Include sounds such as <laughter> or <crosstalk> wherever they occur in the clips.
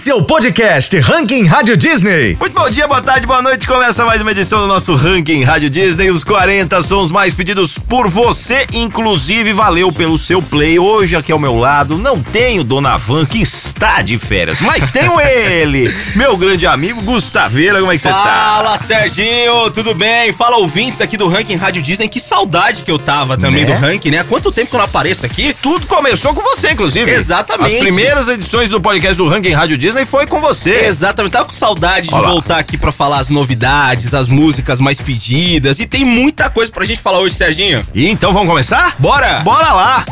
Esse é o podcast Ranking Rádio Disney. Muito bom dia, boa tarde, boa noite. Começa mais uma edição do nosso Ranking Rádio Disney. Os 40 são os mais pedidos por você, inclusive valeu pelo seu play. Hoje aqui ao meu lado não tenho Donavan, que está de férias, mas tenho <laughs> ele, meu grande amigo Gustaveira. Como é que você tá? Fala, Serginho, tudo bem? Fala, ouvintes aqui do Ranking Rádio Disney. Que saudade que eu tava também Né? do Ranking, né? Quanto tempo que eu não apareço aqui? Tudo começou com você, inclusive. Exatamente. As primeiras edições do podcast do Ranking Rádio Disney foi com você. Exatamente, tava com saudade de Olha lá. voltar aqui pra falar as novidades, as músicas mais pedidas. E tem muita coisa pra gente falar hoje, Serginho. E então vamos começar? Bora! Bora lá!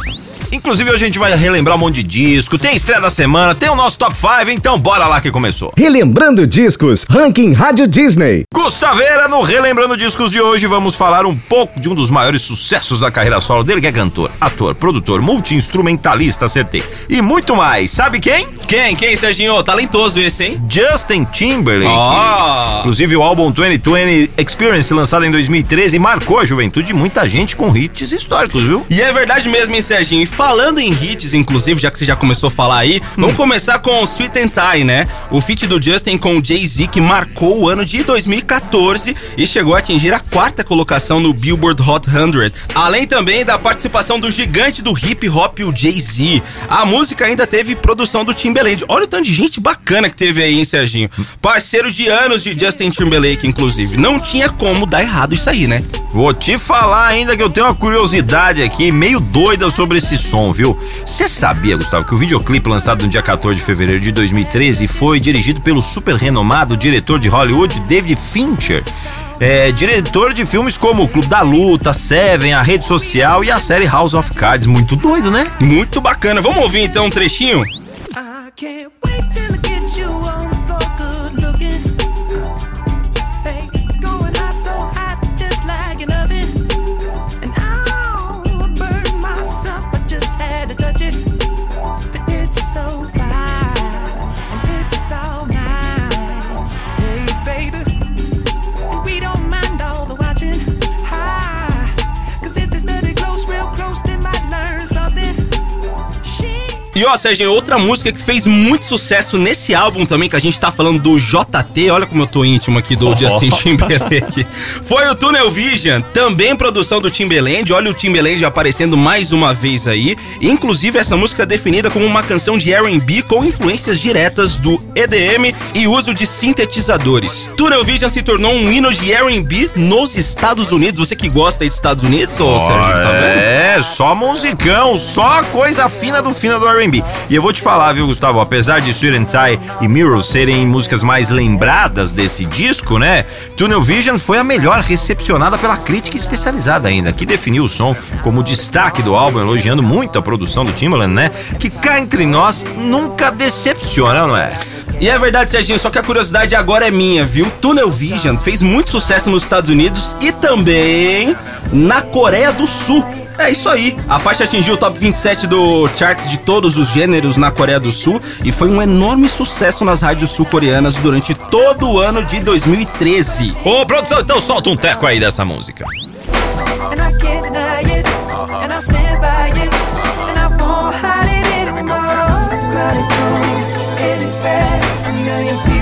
Inclusive, hoje a gente vai relembrar um monte de disco, tem estreia da semana, tem o nosso top 5, então bora lá que começou. Relembrando discos, Ranking Rádio Disney. Gustaveira, no Relembrando Discos de hoje, vamos falar um pouco de um dos maiores sucessos da carreira solo dele, que é cantor, ator, produtor, multi-instrumentalista, acertei. E muito mais. Sabe quem? Quem? Quem, Serginho? Talentoso esse, hein? Justin Timberlake. Ó. Inclusive, o álbum 2020 Experience, lançado em 2013, marcou a juventude de muita gente com hits históricos, viu? E é verdade mesmo, hein, Serginho? Falando em hits, inclusive, já que você já começou a falar aí, vamos começar com Sweet and Tie, né? O feat do Justin com o Jay-Z, que marcou o ano de 2014 e chegou a atingir a quarta colocação no Billboard Hot 100. Além também da participação do gigante do hip hop, o Jay-Z. A música ainda teve produção do Timbaland. Olha o tanto de gente bacana que teve aí, hein, Serginho? Parceiro de anos de Justin Timberlake, inclusive. Não tinha como dar errado isso aí, né? Vou te falar ainda que eu tenho uma curiosidade aqui, meio doida sobre esse som, viu? Você sabia, Gustavo, que o videoclipe lançado no dia 14 de fevereiro de 2013 foi dirigido pelo super renomado diretor de Hollywood, David Fincher? É, diretor de filmes como o Clube da Luta, Seven, a Rede Social e a série House of Cards. Muito doido, né? Muito bacana. Vamos ouvir então um trechinho? I can't wait E ó, Serginho, outra música que fez muito sucesso nesse álbum também, que a gente tá falando do JT, olha como eu tô íntimo aqui do Justin Timberlake. <laughs> Foi o Tunnel Vision, também produção do Timberland. Olha o Timberland aparecendo mais uma vez aí. Inclusive, essa música é definida como uma canção de RB com influências diretas do EDM e uso de sintetizadores. Tunnel Vision se tornou um hino de RB nos Estados Unidos. Você que gosta aí dos Estados Unidos, ô Serginho, tá vendo? É, só musicão, só coisa fina do fina do R&B. E eu vou te falar, viu, Gustavo, apesar de and Tie e Mirror serem músicas mais lembradas desse disco, né? Tunnel Vision foi a melhor recepcionada pela crítica especializada ainda, que definiu o som como destaque do álbum, elogiando muito a produção do Timbaland, né? Que cá entre nós nunca decepciona, não é? E é verdade, Serginho, só que a curiosidade agora é minha, viu? Tunnel Vision fez muito sucesso nos Estados Unidos e também na Coreia do Sul. É isso aí. A faixa atingiu o top 27 do charts de todos os gêneros na Coreia do Sul e foi um enorme sucesso nas rádios sul-coreanas durante todo o ano de 2013. Ô, produção, então solta um teco aí dessa música.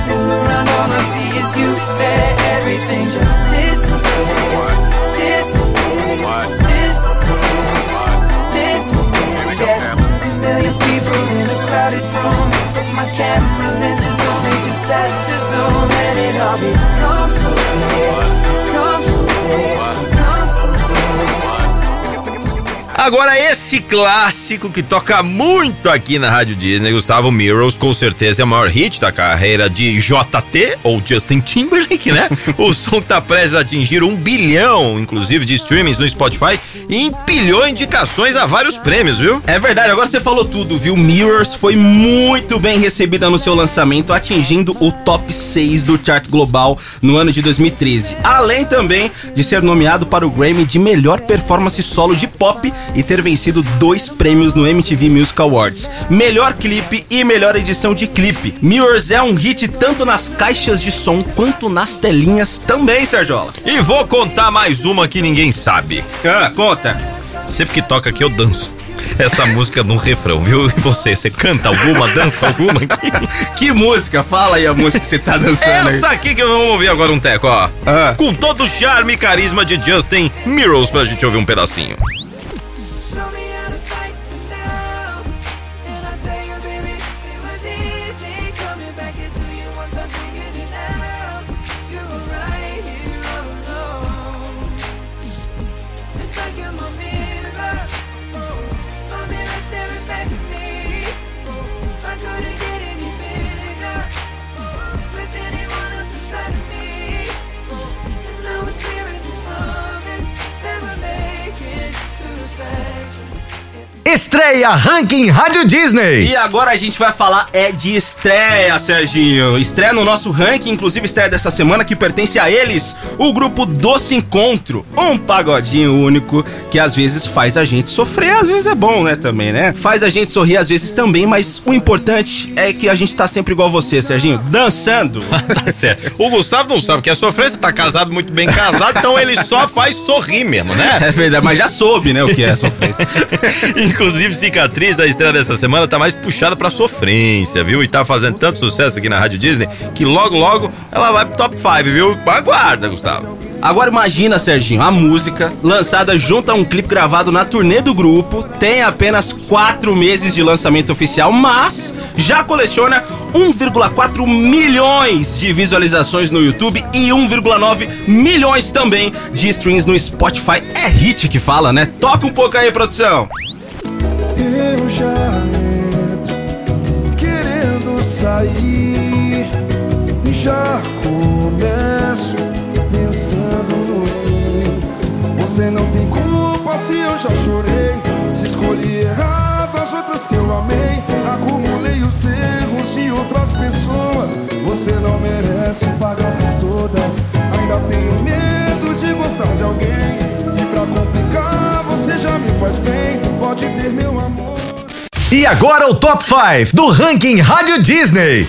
people around, all I see is you. Everything just disappears, and it Agora, esse clássico que toca muito aqui na Rádio Disney, Gustavo Mirrors, com certeza é o maior hit da carreira de JT, ou Justin Timberlake, né? <laughs> o som que tá prestes a atingir um bilhão, inclusive, de streamings no Spotify e empilhou indicações a vários prêmios, viu? É verdade, agora você falou tudo, viu? Mirrors foi muito bem recebida no seu lançamento, atingindo o top 6 do chart global no ano de 2013. Além também de ser nomeado para o Grammy de melhor performance solo de pop e ter vencido dois prêmios no MTV Music Awards: melhor clipe e melhor edição de clipe. Mirrors é um hit tanto nas caixas de som quanto nas telinhas também, Sergiola. E vou contar mais uma que ninguém sabe. Ah, conta. Sempre que toca aqui eu danço. essa <laughs> música no refrão, viu? E você, você canta alguma, dança alguma aqui? <laughs> Que música? Fala aí a música que você tá dançando aí. Essa aqui que vamos ouvir agora um teco, ó. Ah. Com todo o charme e carisma de Justin Mirrors pra gente ouvir um pedacinho. Estreia Ranking Rádio Disney. E agora a gente vai falar é de estreia, Serginho. Estreia no nosso ranking, inclusive estreia dessa semana que pertence a eles, o grupo Doce Encontro, um pagodinho único que às vezes faz a gente sofrer, às vezes é bom, né, também, né? Faz a gente sorrir às vezes também, mas o importante é que a gente tá sempre igual você, Serginho, dançando. <laughs> Tá certo. O Gustavo não sabe que é sofrência, tá casado, muito bem casado, então ele só faz sorrir mesmo, né? É verdade, mas já soube, né, o que é sofrência. <laughs> Inclusive, Cicatriz, a estreia dessa semana, tá mais puxada pra sofrência, viu? E tá fazendo tanto sucesso aqui na Rádio Disney que logo, logo ela vai pro top 5, viu? Aguarda, Gustavo. Agora imagina, Serginho, a música, lançada junto a um clipe gravado na turnê do grupo, tem apenas 4 meses de lançamento oficial, mas já coleciona 1,4 milhões de visualizações no YouTube e 1,9 milhões também de streams no Spotify. É hit que fala, né? Toca um pouco aí, produção. E já começo pensando no fim. Você não tem culpa se eu já chorei, se escolhi errado as outras que eu amei, acumulei os erros de outras pessoas. Você não merece pagar E agora o Top 5 do Ranking Rádio Disney.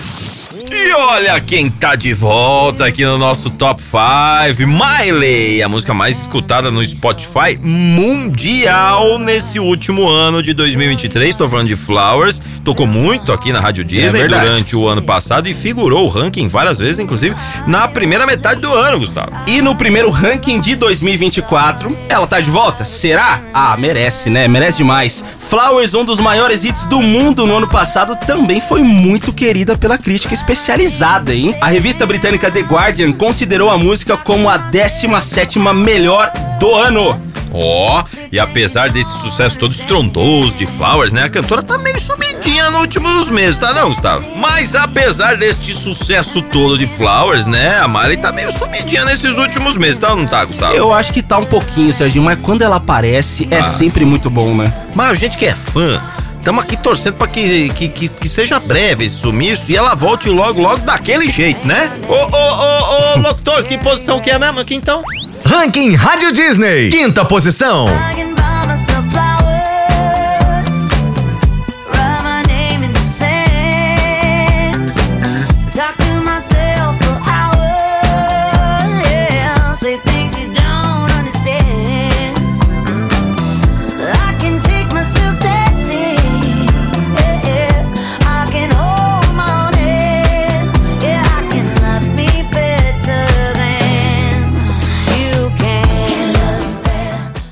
E olha quem tá de volta aqui no nosso Top 5, Miley, a música mais escutada no Spotify mundial nesse último ano de 2023. Tô falando de Flowers, tocou muito aqui na Rádio Disney verdade. durante o ano passado e figurou o ranking várias vezes, inclusive na primeira metade do ano, Gustavo. E no primeiro ranking de 2024, ela tá de volta? Será? Ah, merece, né? Merece demais. Flowers, um dos maiores hits do mundo no ano passado, também foi muito querida pela crítica especializada, hein? A revista britânica The Guardian considerou a música como a 17ª melhor do ano. Ó, e apesar desse sucesso todo estrondoso de Flowers, né? A cantora tá meio sumidinha nos últimos meses, tá não, Gustavo? Mas apesar deste sucesso todo de Flowers, né? A Miley tá meio sumidinha nesses últimos meses, tá ou não tá, Gustavo? Eu acho que tá um pouquinho, Serginho, mas quando ela aparece é Ah, sempre muito bom, né? Mas a gente que é fã, estamos aqui torcendo pra que, que, que, que seja breve esse sumiço e ela volte logo, logo daquele jeito, né? Ô, ô, ô, ô, <laughs> locutor, que posição que é mesmo aqui então? Ranking Rádio Disney. Quinta posição.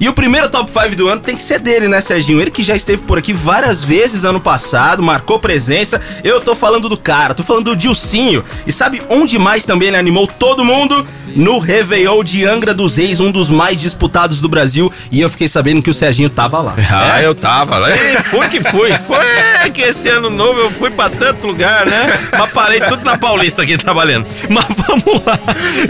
E o primeiro top 5 do ano tem que ser dele, né, Serginho? Ele que já esteve por aqui várias vezes ano passado, marcou presença. Eu tô falando do cara, tô falando do Dilcinho. E sabe onde mais também ele animou todo mundo? No Réveillon de Angra dos Reis, um dos mais disputados do Brasil. E eu fiquei sabendo que o Serginho tava lá. Ah, eu tava lá. Foi que fui. Foi que esse ano novo eu fui pra tanto lugar, né? Mas parei tudo na Paulista aqui trabalhando. Mas vamos lá.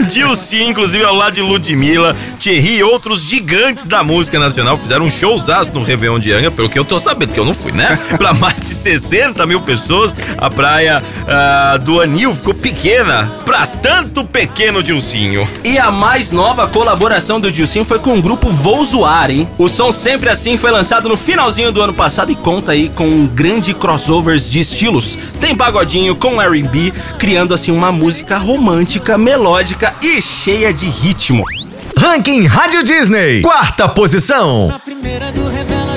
Dilcinho, inclusive, ao lado de Ludmilla, Thierry e outros gigantes da música nacional fizeram um showzaço no Réveillon de Angra, pelo que eu tô sabendo, porque eu não fui, né? <laughs> Pra mais de 60 mil pessoas, a praia ah, do Anil ficou pequena pra tanto pequeno Dilcinho. E a mais nova colaboração do Dilcinho foi com o grupo Vou Zoar, hein? O som Sempre Assim foi lançado no finalzinho do ano passado e conta aí com um grande crossovers de estilos. Tem pagodinho com R&B, criando assim uma música romântica, melódica e cheia de ritmo. Ranking Rádio Disney. Quarta posição. A primeira do revela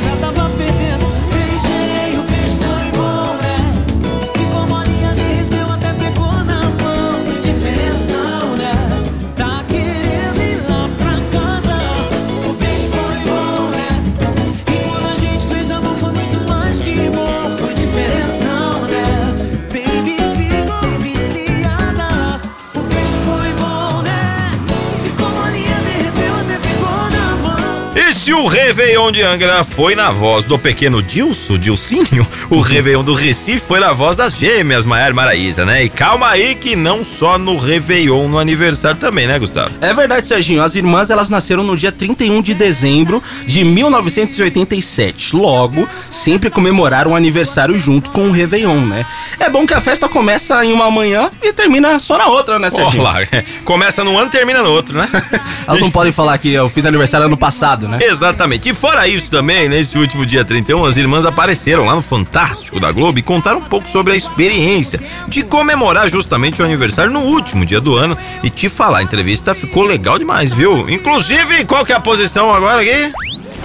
Se o Réveillon de Angra foi na voz do pequeno Dilso, Dilcinho, o Réveillon do Recife foi na voz das gêmeas Maiara e Maraísa, né? E calma aí que não só no Réveillon, no aniversário também, né, Gustavo? É verdade, Serginho. As irmãs elas nasceram no dia 31 de dezembro de 1987. Logo, sempre comemoraram o aniversário junto com o Réveillon, né? É bom que a festa começa em uma manhã e termina só na outra, né, Serginho? Olha lá, <laughs> começa num ano e termina no outro, né? <laughs> Elas não podem falar que eu fiz aniversário ano passado, né? <laughs> Exatamente. E fora isso também, nesse último dia 31, as irmãs apareceram lá no Fantástico da Globo e contaram um pouco sobre a experiência de comemorar justamente o aniversário no último dia do ano. E te falar, a entrevista ficou legal demais, viu? Inclusive, qual que é a posição agora aqui?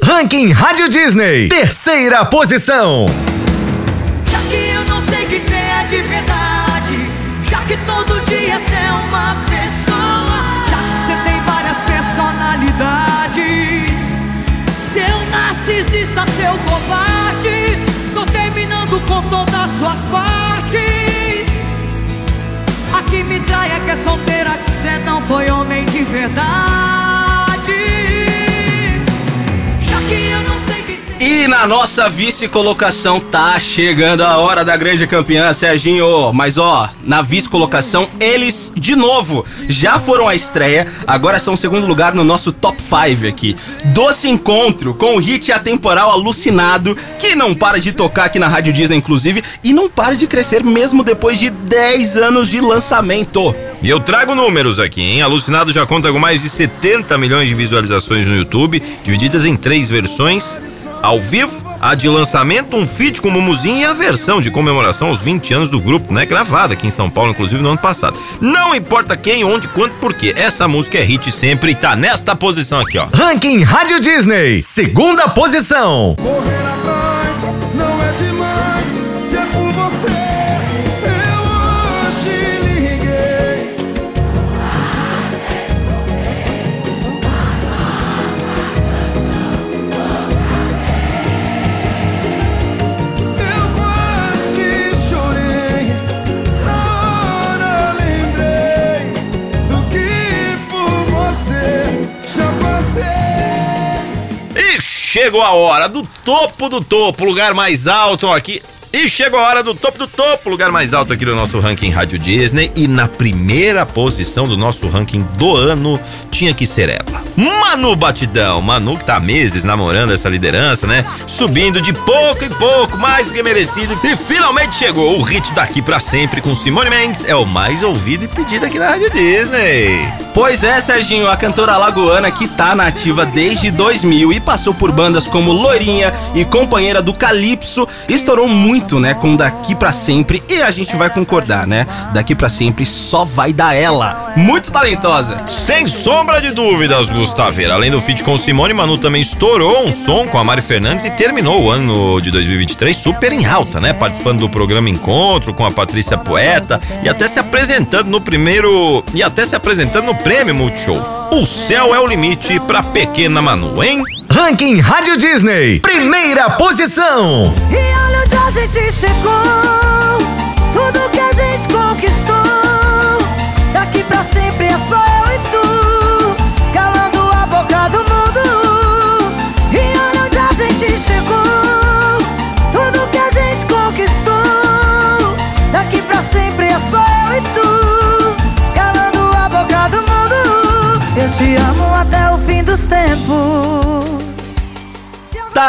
Ranking Rádio Disney. Terceira posição. Já que eu não sei que cê é de verdade, já que todo dia é uma narcisista, seu covarde, tô terminando com todas as suas partes. A que me trai é que é solteira, que cê não foi homem de verdade. E na nossa vice-colocação tá chegando a hora da grande campeã, Serginho. Mas ó, na vice-colocação, eles, de novo, já foram à estreia, agora são o segundo lugar no nosso top 5 aqui. Doce Encontro, com o hit atemporal Alucinado, que não para de tocar aqui na Rádio Disney, inclusive, e não para de crescer mesmo depois de 10 anos de lançamento. E eu trago números aqui, hein? Alucinado já conta com mais de 70 milhões de visualizações no YouTube, divididas em três versões. Ao vivo, a de lançamento, um feat com Mumuzinho e a versão de comemoração aos 20 anos do grupo, né? Gravada aqui em São Paulo, inclusive no ano passado. Não importa quem, onde, quanto, porquê. Essa música é hit sempre e tá nesta posição aqui, ó. Ranking Rádio Disney. Segunda posição. Correr atrás chegou a hora do topo do topo, lugar mais alto aqui. E chegou a hora do topo do topo, lugar mais alto aqui do nosso ranking Rádio Disney. E na primeira posição do nosso ranking do ano tinha que ser ela. Manu Batidão. Manu que tá há meses namorando essa liderança, né? Subindo de pouco em pouco, mais do que merecido. E finalmente chegou o hit daqui pra sempre com Simone Mendes. É o mais ouvido e pedido aqui na Rádio Disney. Pois é, Serginho, a cantora alagoana que tá na ativa desde 2000 e passou por bandas como Loirinha e companheira do Calypso, estourou muito, né, com Daqui Pra Sempre e a gente vai concordar, né? Daqui Pra Sempre só vai dar ela. Muito talentosa. Sem sombra de dúvidas, Além do feat com Simone, Manu também estourou um som com a Mari Fernandes e terminou o ano de 2023 super em alta, né? Participando do programa Encontro com a Patrícia Poeta e até se apresentando no primeiro. e até se apresentando no prêmio Multishow. O céu é o limite pra pequena Manu, hein? Ranking Rádio Disney. Primeira posição. E olha onde a gente chegou, tudo que a gente conquistou.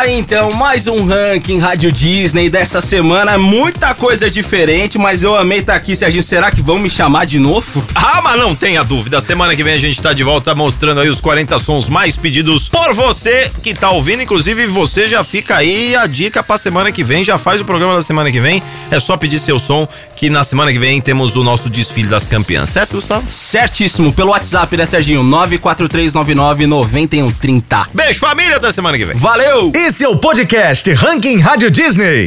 Aí, então, mais um ranking Rádio Disney dessa semana. Muita coisa diferente, mas eu amei estar aqui, Serginho. Será que vão me chamar de novo? Ah, mas não tenha dúvida. Semana que vem a gente tá de volta mostrando aí os 40 sons mais pedidos por você que tá ouvindo. Inclusive, você já fica aí a dica pra semana que vem. Já faz o programa da semana que vem. É só pedir seu som que na semana que vem temos o nosso desfile das campeãs. Certo, Gustavo? Certíssimo, pelo WhatsApp, né, Serginho? 943999130. Beijo, família. Até semana que vem. Valeu! Esse é o podcast Ranking Rádio Disney.